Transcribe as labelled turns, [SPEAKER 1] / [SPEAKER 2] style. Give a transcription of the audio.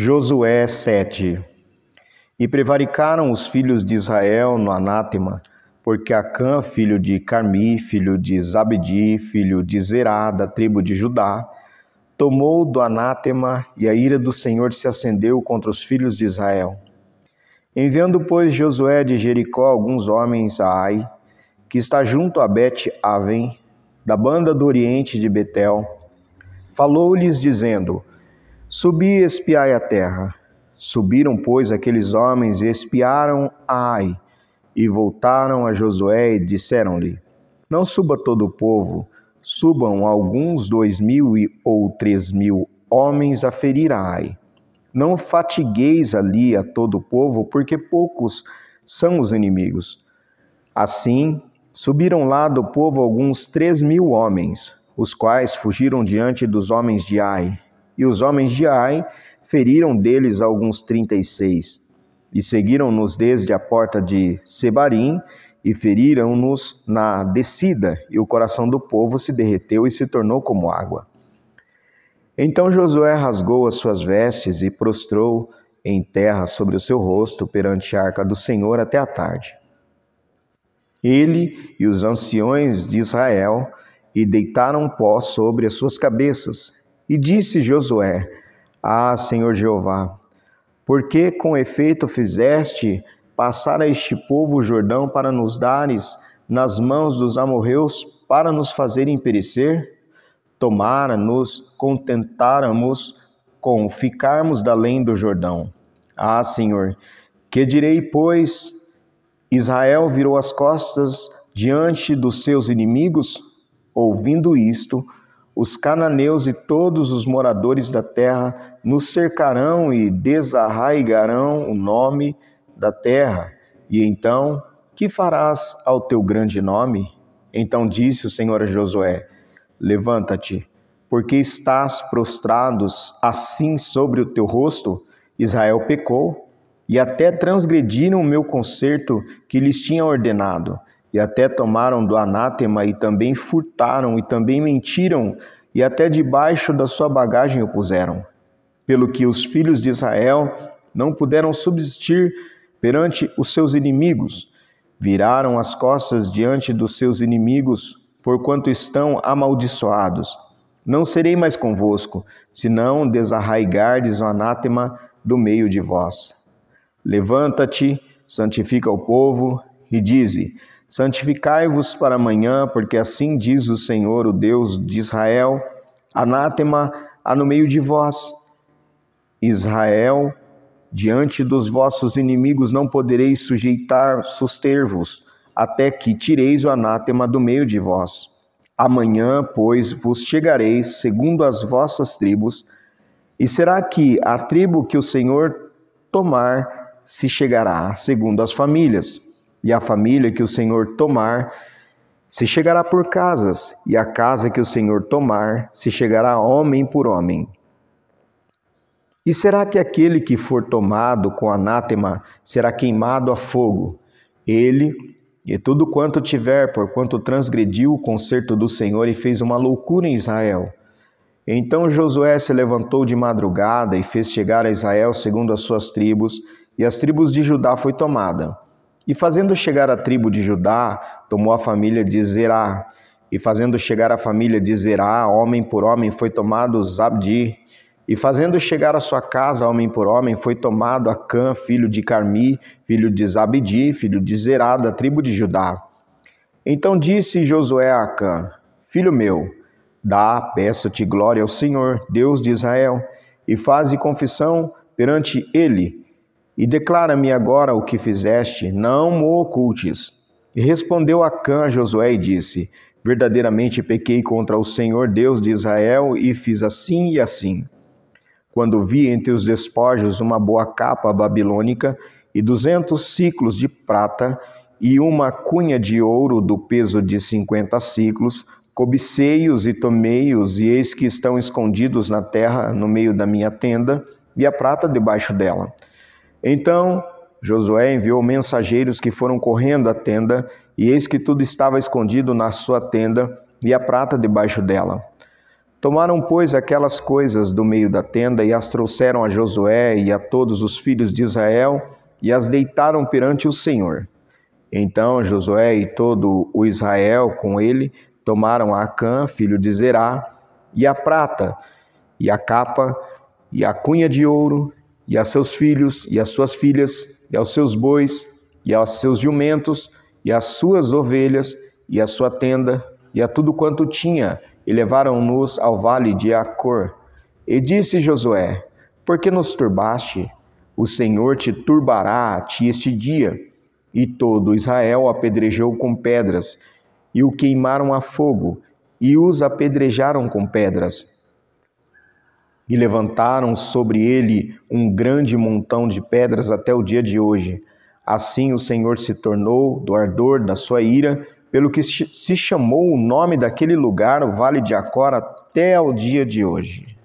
[SPEAKER 1] Josué 7 E prevaricaram os filhos de Israel no anátema, porque Acã, filho de Carmi, filho de Zabedi, filho de Zerá, da tribo de Judá, tomou do anátema e a ira do Senhor se acendeu contra os filhos de Israel. Enviando, pois, Josué de Jericó alguns homens a Ai, que está junto a Bet-Aven, da banda do oriente de Betel, falou-lhes dizendo: Subi e espiai a terra. Subiram, pois, aqueles homens e espiaram Ai, e voltaram a Josué e disseram-lhe: Não suba todo o povo, subam alguns dois mil ou três mil homens a ferir a Ai. Não fatigueis ali a todo o povo, porque poucos são os inimigos. Assim, subiram lá do povo alguns três mil homens, os quais fugiram diante dos homens de Ai e os homens de Ai feriram deles alguns trinta e seis, e seguiram-nos desde a porta de Sebarim, e feriram-nos na descida, e o coração do povo se derreteu e se tornou como água. Então Josué rasgou as suas vestes e prostrou em terra sobre o seu rosto perante a arca do Senhor até a tarde. Ele e os anciões de Israel e deitaram pó sobre as suas cabeças, e disse Josué: Ah, Senhor Jeová, por que com efeito fizeste passar a este povo o Jordão para nos dares nas mãos dos amorreus para nos fazerem perecer? Tomara nos contentáramos com ficarmos da além do Jordão. Ah, Senhor, que direi, pois? Israel virou as costas diante dos seus inimigos? Ouvindo isto, os cananeus e todos os moradores da terra nos cercarão e desarraigarão o nome da terra. E então, que farás ao teu grande nome? Então disse o Senhor a Josué: Levanta-te, porque estás prostrados assim sobre o teu rosto? Israel pecou e até transgrediram o meu concerto que lhes tinha ordenado e até tomaram do anátema, e também furtaram, e também mentiram, e até debaixo da sua bagagem o puseram. Pelo que os filhos de Israel não puderam subsistir perante os seus inimigos, viraram as costas diante dos seus inimigos, porquanto estão amaldiçoados. Não serei mais convosco, senão desarraigardes o anátema do meio de vós. Levanta-te, santifica o povo, e dize: Santificai-vos para amanhã, porque assim diz o Senhor, o Deus de Israel: Anátema há no meio de vós. Israel, diante dos vossos inimigos não podereis sujeitar, suster-vos, até que tireis o anátema do meio de vós. Amanhã, pois, vos chegareis segundo as vossas tribos, e será que a tribo que o Senhor tomar se chegará segundo as famílias e a família que o Senhor tomar se chegará por casas, e a casa que o Senhor tomar se chegará homem por homem. E será que aquele que for tomado com anátema será queimado a fogo? Ele e tudo quanto tiver, porquanto transgrediu o concerto do Senhor e fez uma loucura em Israel. Então Josué se levantou de madrugada e fez chegar a Israel segundo as suas tribos, e as tribos de Judá foi tomada. E fazendo chegar a tribo de Judá, tomou a família de Zerá. E fazendo chegar a família de Zerá, homem por homem, foi tomado Zabdi. E fazendo chegar a sua casa, homem por homem, foi tomado Acã, filho de Carmi, filho de Zabdi, filho de Zerá, da tribo de Judá. Então disse Josué a Acã, Filho meu, dá, peço-te glória ao Senhor, Deus de Israel, e faze confissão perante ele, e declara-me agora o que fizeste, não mo ocultes. E respondeu Acã Josué e disse: Verdadeiramente pequei contra o Senhor Deus de Israel e fiz assim e assim. Quando vi entre os despojos uma boa capa babilônica e duzentos ciclos de prata e uma cunha de ouro do peso de cinquenta ciclos, cobicei-os e tomei-os, e eis que estão escondidos na terra no meio da minha tenda, e a prata debaixo dela. Então Josué enviou mensageiros que foram correndo à tenda, e eis que tudo estava escondido na sua tenda e a prata debaixo dela. Tomaram, pois, aquelas coisas do meio da tenda e as trouxeram a Josué e a todos os filhos de Israel e as deitaram perante o Senhor. Então Josué e todo o Israel com ele tomaram a Acã, filho de Zerá, e a prata, e a capa, e a cunha de ouro, e a seus filhos, e as suas filhas, e aos seus bois, e aos seus jumentos, e as suas ovelhas, e a sua tenda, e a tudo quanto tinha, e levaram-nos ao vale de Acor. E disse Josué: Por que nos turbaste? O Senhor te turbará a ti este dia. E todo Israel apedrejou com pedras, e o queimaram a fogo, e os apedrejaram com pedras. E levantaram sobre ele um grande montão de pedras até o dia de hoje. Assim o Senhor se tornou do ardor da sua ira, pelo que se chamou o nome daquele lugar, o Vale de Acor, até o dia de hoje.